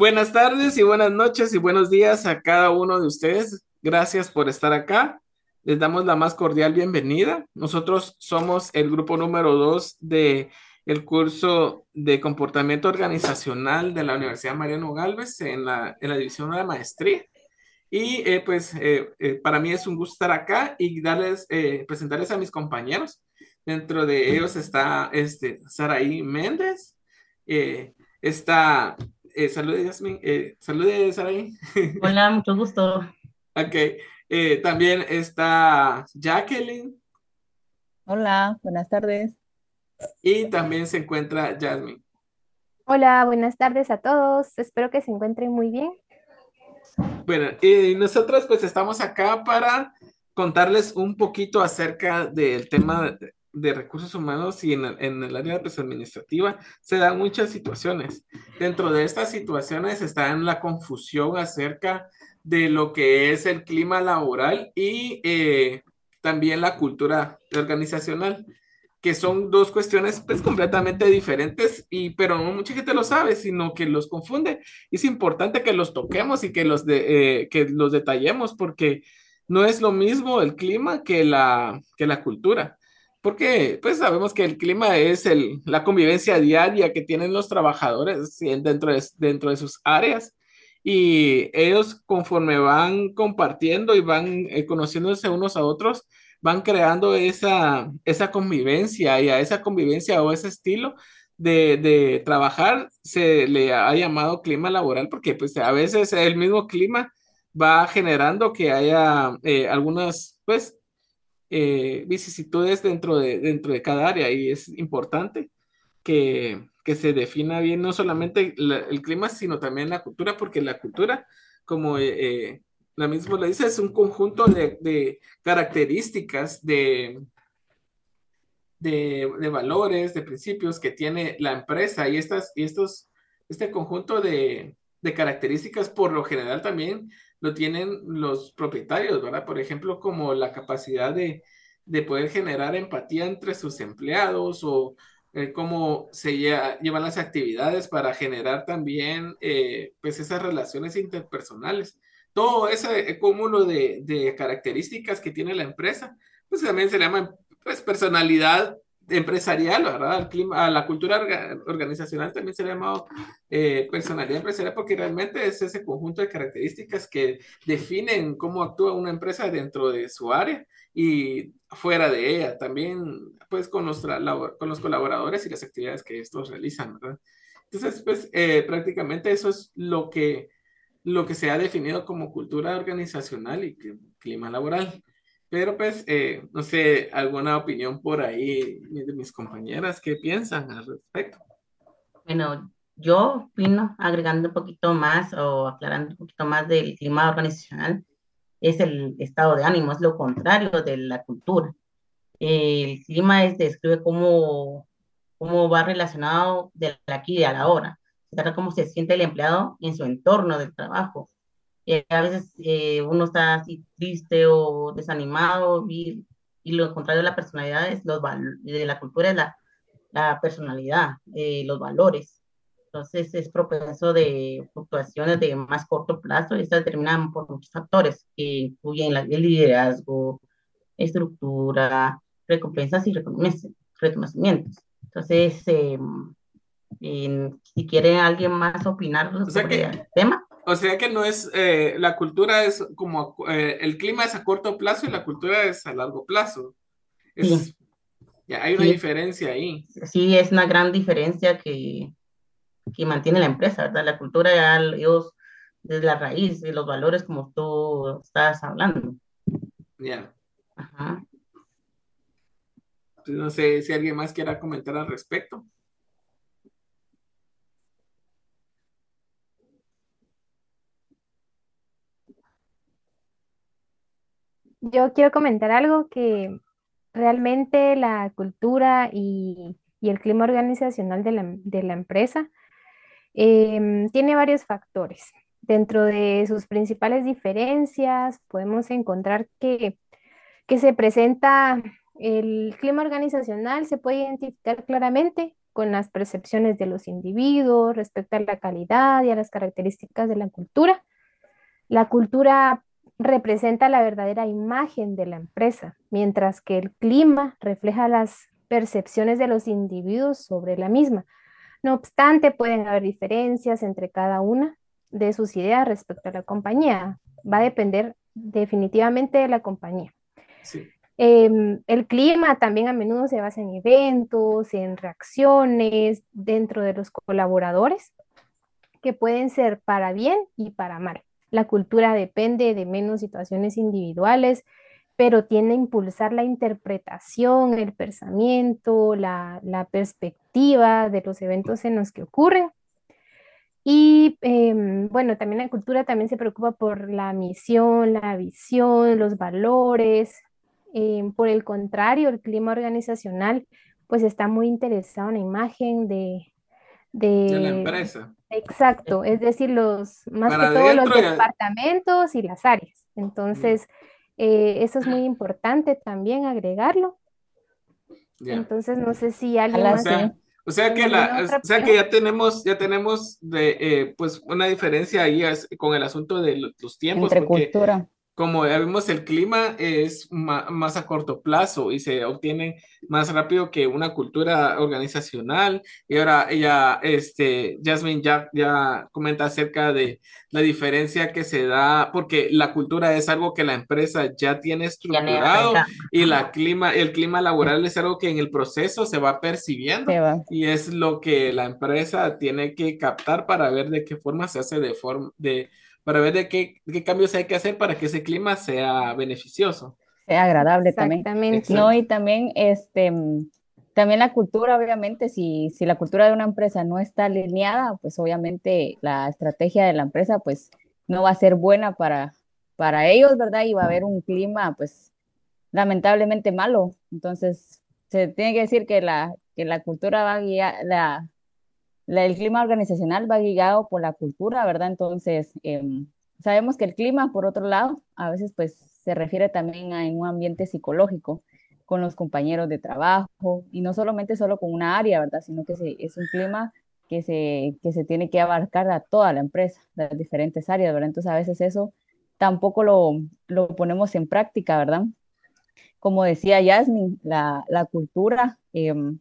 Buenas tardes y buenas noches y buenos días a cada uno de ustedes. Gracias por estar acá. Les damos la más cordial bienvenida. Nosotros somos el grupo número dos de el curso de comportamiento organizacional de la Universidad Mariano Galvez en la, en la división de la maestría. Y eh, pues eh, eh, para mí es un gusto estar acá y darles, presentarles a mis compañeros. Dentro de ellos está este, Saraí Méndez, está eh, saludos, Yasmin. Eh, saludos, Saraí. Hola, mucho gusto. ok. Eh, también está Jacqueline. Hola, buenas tardes. Y también se encuentra Jasmine. Hola, buenas tardes a todos. Espero que se encuentren muy bien. Bueno, y nosotros pues estamos acá para contarles un poquito acerca del tema de recursos humanos y en, el área pues, administrativa se dan muchas situaciones. Dentro de estas situaciones está en la confusión acerca de lo que es el clima laboral y eh, también la cultura organizacional, que son dos cuestiones pues completamente diferentes, y, pero no mucha gente lo sabe, sino que los confunde. Es importante que los toquemos y que los, eh, que los detallemos porque no es lo mismo el clima que la, que la cultura porque pues sabemos que el clima es el, la convivencia diaria que tienen los trabajadores dentro de, dentro de sus áreas. Y ellos conforme van compartiendo y van eh, conociéndose unos a otros, van creando esa, esa convivencia y a esa convivencia o ese estilo de, de trabajar se le ha llamado clima laboral porque pues a veces el mismo clima va generando que haya eh, algunas pues eh, vicisitudes dentro de, dentro de cada área y es importante que, que se defina bien no solamente el clima, sino también la cultura, porque la cultura, como eh, la misma le dice, es un conjunto de, de características, de, de, de, valores, de principios que tiene la empresa y, estas, y estos, este conjunto de, de características por lo general también lo tienen los propietarios, ¿verdad? Por ejemplo, como la capacidad de, poder generar empatía entre sus empleados o eh, cómo se llevan las actividades para generar también eh, pues esas relaciones interpersonales. Todo ese cúmulo de, de, características que tiene la empresa, pues también se llama pues, personalidad empresarial, ¿verdad? Al clima, a la cultura organizacional también se le ha llamado eh, personalidad empresarial porque realmente es ese conjunto de características que definen cómo actúa una empresa dentro de su área y fuera de ella, también pues con con los colaboradores y las actividades que estos realizan, ¿verdad? Entonces, pues eh, prácticamente eso es lo que, lo que se ha definido como cultura organizacional y clima laboral. Pero pues, eh, no sé, alguna opinión por ahí de mis compañeras, ¿qué piensan al respecto? Bueno, yo opino, agregando un poquito más o aclarando un poquito más del clima organizacional, es el estado de ánimo, es lo contrario de la cultura. El clima es, describe cómo, cómo va relacionado de aquí y a la hora, cómo se siente el empleado en su entorno del trabajo eh, a veces eh, uno está así triste o desanimado y, y, lo contrario de la personalidad es los de la cultura es la, la personalidad, eh, los valores. Entonces es propenso de fluctuaciones de más corto plazo y estas determinan por muchos factores que incluyen el liderazgo, estructura, recompensas y reconocimientos. Entonces, em, si quiere alguien más opinar sobre el tema. O sea que no es, eh, la cultura es como, eh, el clima es a corto plazo y la cultura es a largo plazo. sí. Ya hay una diferencia ahí. Sí, es una gran diferencia que, que mantiene la empresa, ¿verdad? La cultura, ya, ellos, desde la raíz, de los valores como tú estás hablando. Ya. Ajá. No sé si alguien más quiera comentar al respecto. Yo quiero comentar algo que realmente la cultura y, el clima organizacional de la, empresa em, tiene varios factores. Dentro de sus principales diferencias podemos encontrar que, que se presenta el clima organizacional, se puede identificar claramente con las percepciones de los individuos respecto a la calidad y a las características de la cultura. La cultura representa la verdadera imagen de la empresa, mientras que el clima refleja las percepciones de los individuos sobre la misma. No obstante, pueden haber diferencias entre cada una de sus ideas respecto a la compañía. Va a depender definitivamente de la compañía. Em, el clima también a menudo se basa en eventos, en reacciones dentro de los colaboradores, que pueden ser para bien y para mal. La cultura depende de menos situaciones individuales, pero tiende a impulsar la interpretación, el pensamiento, la, perspectiva de los eventos en los que ocurren. Y em, bueno, también la cultura también se preocupa por la misión, la visión, los valores. Em, por el contrario, el clima organizacional pues está muy interesado en la imagen de, de, la empresa. Exacto, es decir, los más que todo los departamentos y las áreas. Entonces, eh, eso es muy importante también agregarlo. Entonces, no sé si alguien más... O sea, que la, o sea que ya tenemos, ya tenemos de, eh, pues una diferencia ahí con el asunto de los tiempos. Entre cultura como ya vimos, el clima es más a corto plazo y se obtiene más rápido que una cultura organizacional. Y ahora ella, este, Jasmine ya, ya comenta acerca de la diferencia que se da, porque la cultura es algo que la empresa ya tiene estructurado y la clima, el clima laboral es algo que en el proceso se va percibiendo y es lo que la empresa tiene que captar para ver de qué forma se hace de forma de para ver de qué, qué cambios hay que hacer para que ese clima sea beneficioso. Sea agradable también. No, y también, este, también la cultura, obviamente, si, si la cultura de una empresa no está alineada, pues obviamente la estrategia de la empresa, pues no va a ser buena para, para ellos, ¿verdad? Y va a haber un clima, pues, lamentablemente malo. Entonces, se tiene que decir que la, que la cultura va a guiar, la, el clima organizacional va guiado por la cultura, ¿verdad? Entonces, em, sabemos que el clima, por otro lado, a veces pues se refiere también a un ambiente psicológico con los compañeros de trabajo y no solamente solo con una área, ¿verdad? Sino que es un clima que se, que se tiene que abarcar a toda la empresa, las diferentes áreas, ¿verdad? Entonces, a veces eso tampoco lo, lo ponemos en práctica, ¿verdad? Como decía Yasmin, la, la cultura em,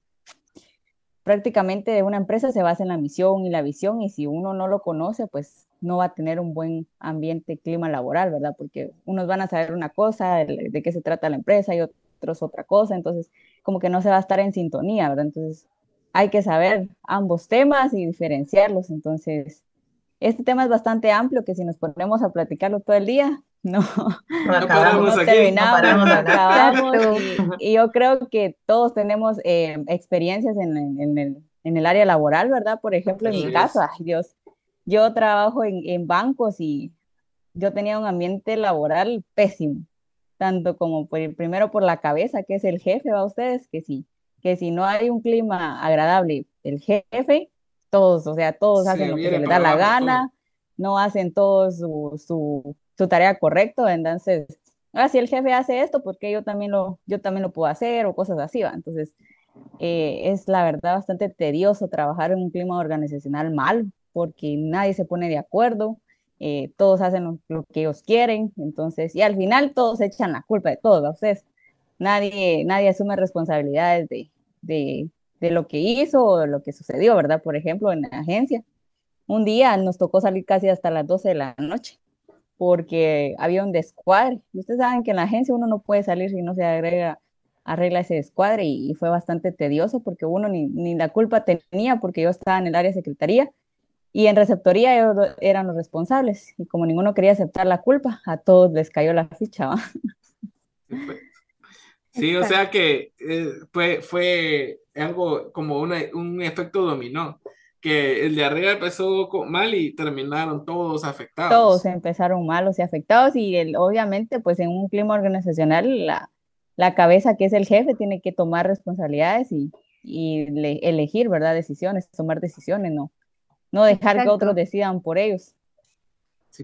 prácticamente de una empresa se basa en la misión y la visión y si uno no lo conoce, pues no va a tener un buen ambiente, clima laboral, ¿verdad? Porque unos van a saber una cosa, de, qué se trata la empresa y otros otra cosa, entonces como que no se va a estar en sintonía, ¿verdad? Entonces hay que saber ambos temas y diferenciarlos, entonces este tema es bastante amplio que si nos ponemos a platicarlo todo el día, no, no, acabamos no terminamos, no acabamos y, yo creo que todos tenemos eh, experiencias en, en, el, en, el, área laboral, ¿verdad? Por ejemplo, en mi caso, ay Dios, yo trabajo en, en, bancos y yo tenía un ambiente laboral pésimo, tanto como por, primero por la cabeza, que es el jefe, ¿va ustedes? Que sí, que si no hay un clima agradable, el jefe, todos, o sea, todos hacen lo que se les da la gana, no hacen todo su, su su tarea correcto, entonces, ah, si el jefe hace esto, porque yo también lo, yo también lo puedo hacer o cosas así, ¿va? Entonces, eh, es la verdad bastante tedioso trabajar en un clima organizacional malo, porque nadie se pone de acuerdo, eh, todos hacen lo, que ellos quieren, entonces, y al final todos echan la culpa de todo, ustedes, nadie, nadie asume responsabilidades de, de, de lo que hizo o de lo que sucedió, ¿verdad? Por ejemplo, en la agencia, un día nos tocó salir casi hasta las 12 de la noche porque había un descuadre. Ustedes saben que en la agencia uno no puede salir si no se agrega, arregla ese descuadre y, fue bastante tedioso porque uno ni, ni, la culpa tenía porque yo estaba en el área de secretaría y en receptoría ellos eran los responsables y como ninguno quería aceptar la culpa, a todos les cayó la ficha. Sí, o sea que eh, fue, fue algo como un efecto dominó que el de arriba empezó mal y terminaron todos afectados. Todos empezaron malos y afectados y el, obviamente pues en un clima organizacional la, la cabeza que es el jefe tiene que tomar responsabilidades y, y elegir, ¿verdad? Decisiones, tomar decisiones, no, no dejar que otros decidan por ellos.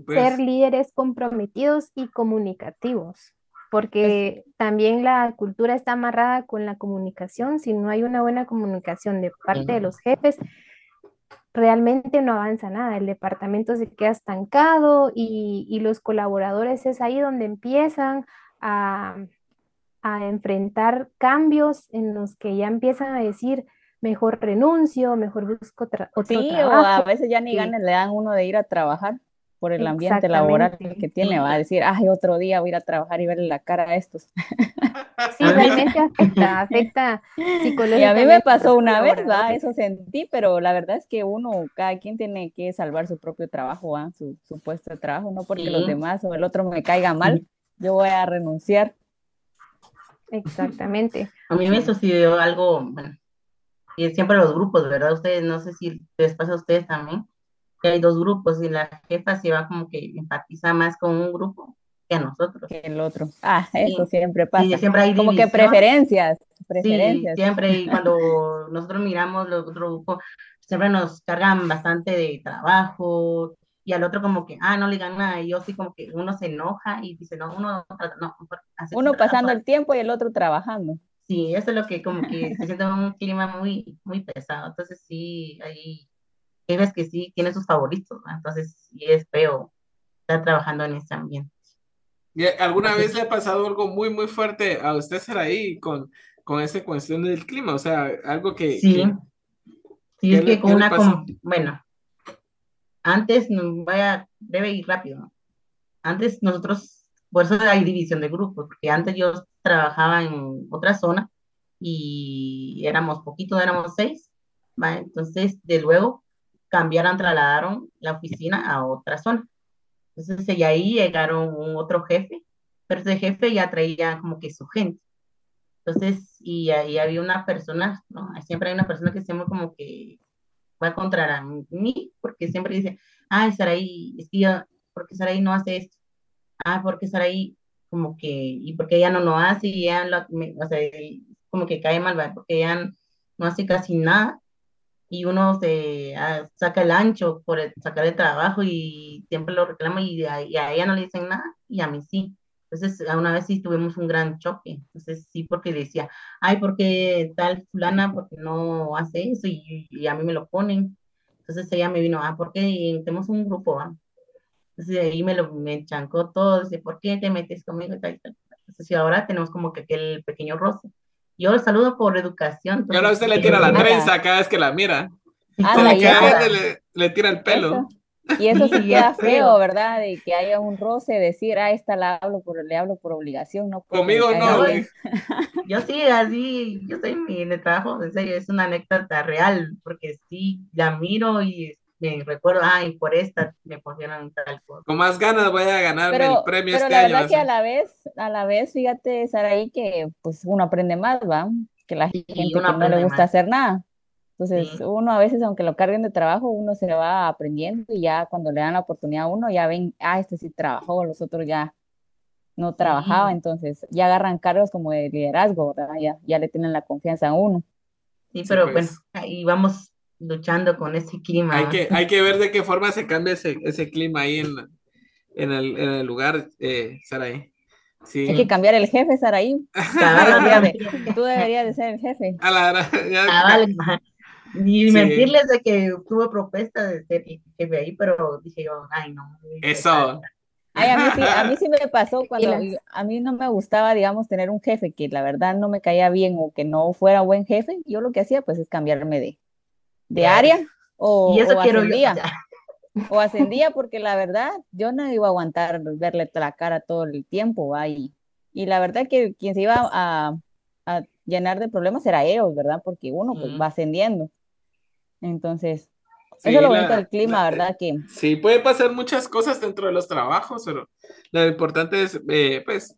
Pues. Ser líderes comprometidos y comunicativos porque también la cultura está amarrada con la comunicación. Si no hay una buena comunicación de parte de los jefes, realmente no avanza nada. El departamento se queda estancado y, y los colaboradores es ahí donde empiezan a, a enfrentar cambios en los que ya empiezan a decir, mejor renuncio, mejor busco otro sí, trabajo. o a veces ya ni ganas le dan uno de ir a trabajar por el ambiente laboral que tiene, va a decir, ay, otro día voy a ir a trabajar y verle la cara a estos. Sí, realmente afecta, afecta psicológicamente. Y a mí me pasó una vez, va, eso sentí, pero la verdad es que uno, cada quien tiene que salvar su propio trabajo, ¿va? Su, su puesto de trabajo, no porque los demás o el otro me caiga mal, yo voy a renunciar. Exactamente. A mí me sucedió algo, bueno, y siempre los grupos, ¿verdad? Ustedes, no sé si les pasa a ustedes también, hay dos grupos y la jefa se va como que empatiza más con un grupo que a nosotros. Que el otro. Ah, eso siempre pasa. Y siempre hay como que preferencias, preferencias. Sí, siempre, y cuando nosotros miramos los otros grupos, siempre nos cargan bastante de trabajo, y al otro como que, ah, no le digan nada, y yo sí como que uno se enoja y dice, no, uno, no, uno pasando el tiempo y el otro trabajando. Sí, eso es lo que como que se siente un clima muy, muy pesado, entonces sí, hay ves que sí tiene sus favoritos, entonces sí es feo estar trabajando en ese ambiente. ¿Y ¿Alguna vez le ha pasado algo muy, muy fuerte a usted ser ahí con, con esa cuestión del clima? O sea, algo que... Sí, sí, es que con una, bueno, antes, vaya, debe ir rápido. Antes nosotros, por eso hay división de grupos, porque antes yo trabajaba en otra zona y éramos poquitos, éramos seis, ¿va? Entonces, de luego cambiaron, trasladaron la oficina a otra zona. Entonces, y ahí llegaron otro jefe, pero ese jefe ya traía como que su gente. Entonces, y ahí había una persona, ¿no? Siempre hay una persona que siempre como que va a contra mí, porque siempre dice, ay, Saraí, es que yo, ¿por qué Saraí no hace esto? Ah, porque Saraí, como que, y porque ella no lo hace, y ella, lo, o sea, como que cae mal, porque ella no hace casi nada, y uno se ah, saca el ancho por sacar el trabajo y siempre lo reclama y a, y a ella no le dicen nada, y a mí sí. Entonces, una vez sí tuvimos un gran choque. Entonces, sí, porque decía, ay, porque tal fulana, porque no hace eso y, a mí me lo ponen. Entonces ella me vino, ah, porque tenemos un grupo, ¿ah? Entonces ahí me lo me chancó todo, dice, ¿por qué te metes conmigo? Entonces, y ahora tenemos como que aquel pequeño roce. Yo lo saludo por educación. Y ahora usted le tira la trenza cada vez que la mira. Ah, le, le, tira el pelo. Y eso sí queda feo, ¿verdad? De que haya un roce, decir, ah, esta la hablo por, le hablo por obligación, no Conmigo no. Yo sí, así, yo soy mi en el trabajo, en serio, es una anécdota real, porque sí, la miro y me recuerdo, ay, por esta me pusieron tal cosa. Con más ganas voy a ganar el premio pero este la año. verdad que a la vez, a la vez, fíjate, Saraí, que pues uno aprende más, ¿va? Que la gente que no le gusta hacer nada. Entonces, uno a veces, aunque lo carguen de trabajo, uno se va aprendiendo y ya cuando le dan la oportunidad a uno, ya ven, ah, este sí trabajó, los otros ya no trabajaba, entonces ya agarran cargos como de liderazgo, ¿verdad? Ya, ya le tienen la confianza a uno. Sí, pero bueno, pues. ahí vamos luchando con ese clima. Hay que, hay que ver de qué forma se cambia ese, ese clima ahí en, en, el, en el lugar, eh, Saraí. Sí. Hay que cambiar el jefe, Saraí. Tú deberías de ser el jefe. A la, ya, ah, ni mentirles de que tuve propuesta de ser jefe ahí, pero dije yo, ay, no. Eso. Ay, a, mí sí, a mí sí me pasó cuando a mí no me gustaba, digamos, tener un jefe que la verdad no me caía bien o que no fuera buen jefe. Yo lo que hacía, pues, es cambiarme de, de área o, y eso quiero ascendía. o ascendía porque la verdad yo no iba a aguantar verle la cara todo el tiempo. ahí y, la verdad que quien se iba a, a llenar de problemas era ellos, ¿verdad? Porque uno pues, va ascendiendo. Entonces, eso es lo bonito del clima, ¿verdad? Que... Sí, puede pasar muchas cosas dentro de los trabajos, pero lo importante es, eh, pues,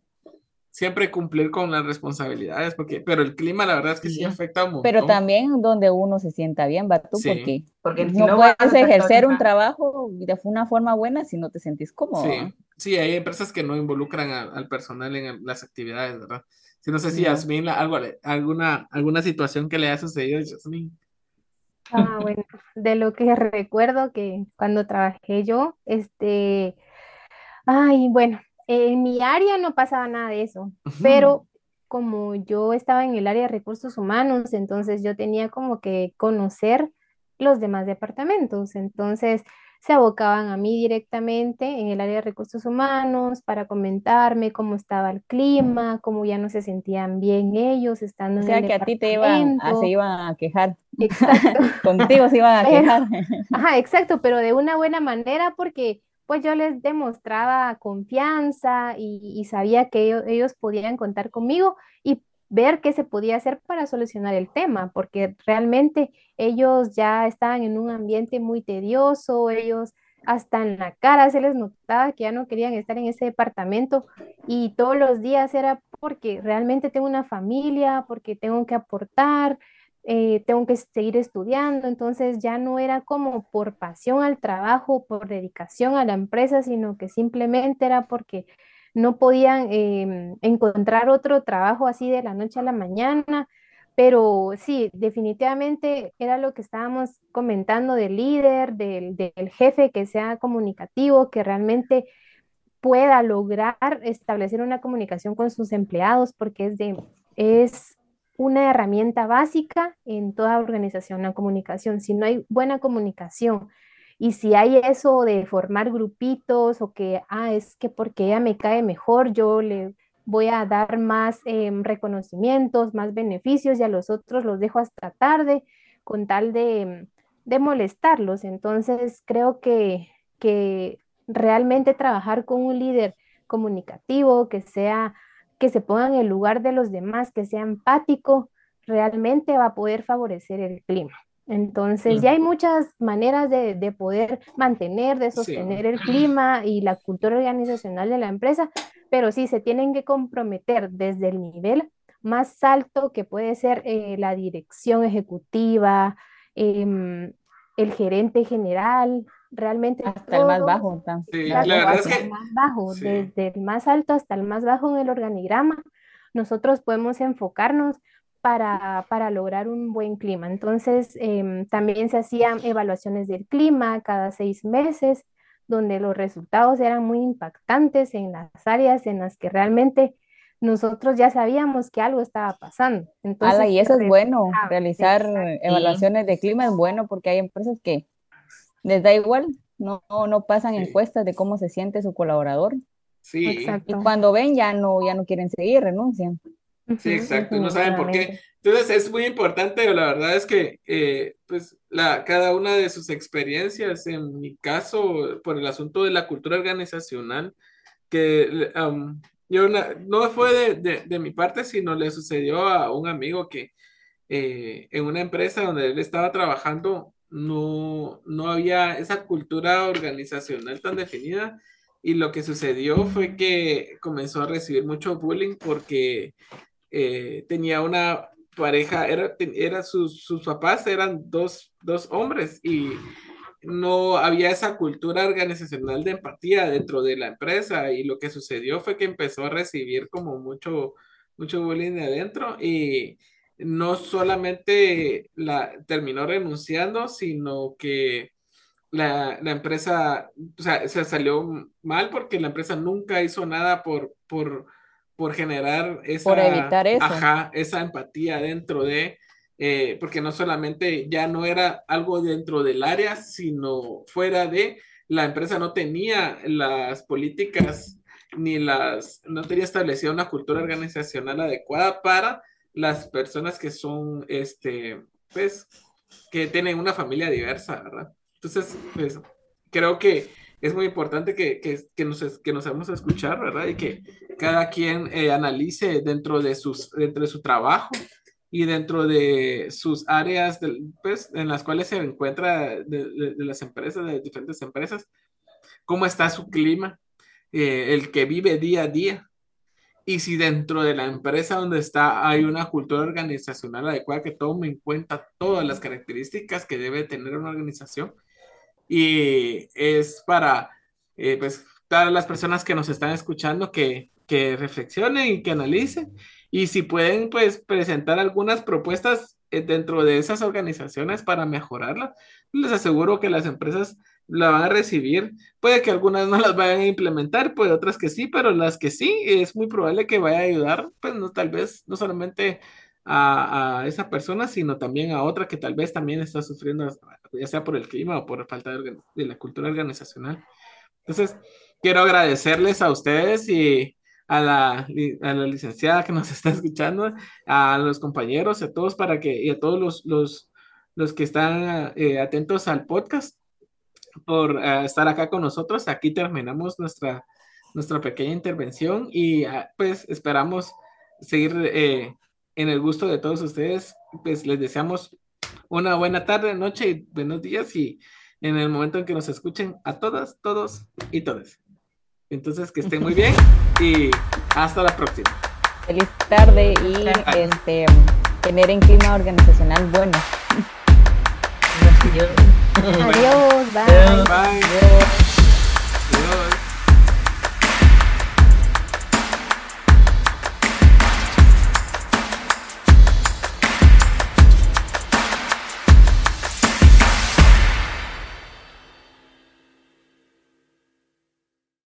siempre cumplir con las responsabilidades, porque, pero el clima, la verdad es que sí, afecta mucho. Pero también donde uno se sienta bien, va tú, porque, porque no, puedes ejercer un trabajo de una forma buena si no te sentís cómodo. Sí, sí hay empresas que no involucran al personal en las actividades, ¿verdad? Sí, no sé si Yasmin, algo, alguna, alguna situación que le ha sucedido, Yasmin. Ah, bueno, de lo que recuerdo que cuando trabajé yo, este, ay, bueno, en mi área no pasaba nada de eso, pero como yo estaba en el área de recursos humanos, entonces yo tenía como que conocer los demás departamentos. Entonces se abocaban a mí directamente en el área de recursos humanos para comentarme cómo estaba el clima, cómo ya no se sentían bien ellos estando o sea, en el que a ti te iban, a, se iban a quejar. Exacto. Contigo se iban a quejar. Ajá, exacto, pero de una buena manera porque pues yo les demostraba confianza y, sabía que ellos, ellos, podían contar conmigo y ver qué se podía hacer para solucionar el tema, porque realmente ellos ya estaban en un ambiente muy tedioso, ellos hasta en la cara se les notaba que ya no querían estar en ese departamento y todos los días era porque realmente tengo una familia, porque tengo que aportar, eh, tengo que seguir estudiando, entonces ya no era como por pasión al trabajo, por dedicación a la empresa, sino que simplemente era porque no podían em, encontrar otro trabajo así de la noche a la mañana, pero sí, definitivamente era lo que estábamos comentando del líder, del, del jefe que sea comunicativo, que realmente pueda lograr establecer una comunicación con sus empleados, porque es, de, es una herramienta básica en toda organización, la comunicación. Si no hay buena comunicación y si hay eso de formar grupitos o que, ah, es que porque ella me cae mejor, yo le voy a dar más em, reconocimientos, más beneficios y a los otros los dejo hasta tarde con tal de, de molestarlos. Entonces, creo que, que realmente trabajar con un líder comunicativo, que sea, que se ponga en el lugar de los demás, que sea empático, realmente va a poder favorecer el clima. Entonces, ya hay muchas maneras de, poder mantener, de sostener el clima y la cultura organizacional de la empresa, pero sí se tienen que comprometer desde el nivel más alto que puede ser eh, la dirección ejecutiva, em, el gerente general, realmente hasta el más bajo. Sí, la verdad es que... el más bajo, desde el más alto hasta el más bajo en el organigrama, nosotros podemos enfocarnos para, para lograr un buen clima. Entonces, em, también se hacían evaluaciones del clima cada seis meses, donde los resultados eran muy impactantes en las áreas en las que realmente nosotros ya sabíamos que algo estaba pasando. Entonces, y eso es bueno, realizar evaluaciones de clima es bueno porque hay empresas que les da igual, no, no pasan encuestas de cómo se siente su colaborador. Sí. Exacto. Y cuando ven ya no, ya no quieren seguir, renuncian. Sí, exacto, no saben por qué. Entonces es muy importante, la verdad es que eh, pues la, cada una de sus experiencias, en mi caso, por el asunto de la cultura organizacional, que yo no fue de, de, mi parte, sino le sucedió a un amigo que eh, en una empresa donde él estaba trabajando, no, no había esa cultura organizacional tan definida. Y lo que sucedió fue que comenzó a recibir mucho bullying porque eh, tenía una pareja, era, era sus, sus papás eran dos, dos hombres y no había esa cultura organizacional de empatía dentro de la empresa. Y lo que sucedió fue que empezó a recibir como mucho, mucho bullying de adentro y no solamente la terminó renunciando, sino que la, la empresa, o sea, se salió mal porque la empresa nunca hizo nada por, por por generar esa, por evitar eso. Ajá, esa empatía dentro de, eh, porque no solamente ya no era algo dentro del área, sino fuera de, la empresa no tenía las políticas ni las, no tenía establecida una cultura organizacional adecuada para las personas que son, este, pues, que tienen una familia diversa, ¿verdad? Entonces, pues, creo que es muy importante que, que, que nos, que nos a escuchar, ¿verdad? Y que cada quien eh, analice dentro de, sus, dentro de su trabajo y dentro de sus áreas pues, en las cuales se encuentra de, las empresas, de diferentes empresas, cómo está su clima, eh, el que vive día a día. Y si dentro de la empresa donde está hay una cultura organizacional adecuada que tome en cuenta todas las características que debe tener una organización y es para, eh, pues, todas las personas que nos están escuchando que, que reflexionen y que analicen. Y si pueden, pues, presentar algunas propuestas dentro de esas organizaciones para mejorarlas, les aseguro que las empresas la van a recibir. Puede que algunas no las vayan a implementar, puede otras que sí, pero las que sí, es muy probable que vaya a ayudar, pues no tal vez, no solamente a, esa persona, sino también a otra que tal vez también está sufriendo, ya sea por el clima o por falta de, de la cultura organizacional. Entonces, quiero agradecerles a ustedes y a la, a la licenciada que nos está escuchando, a los compañeros, a todos para que, y a todos los, los, los que están eh, atentos al podcast por eh, estar acá con nosotros. Aquí terminamos nuestra, nuestra pequeña intervención y ah, pues esperamos seguir eh, en el gusto de todos ustedes. Pues les deseamos una buena tarde, noche y buenos días y en el momento en que nos escuchen a todas, todos y todas. Entonces, que estén muy bien y hasta la próxima. Feliz tarde y este, tener en clima organizacional bueno. Adiós. Adiós. Bye. Bye.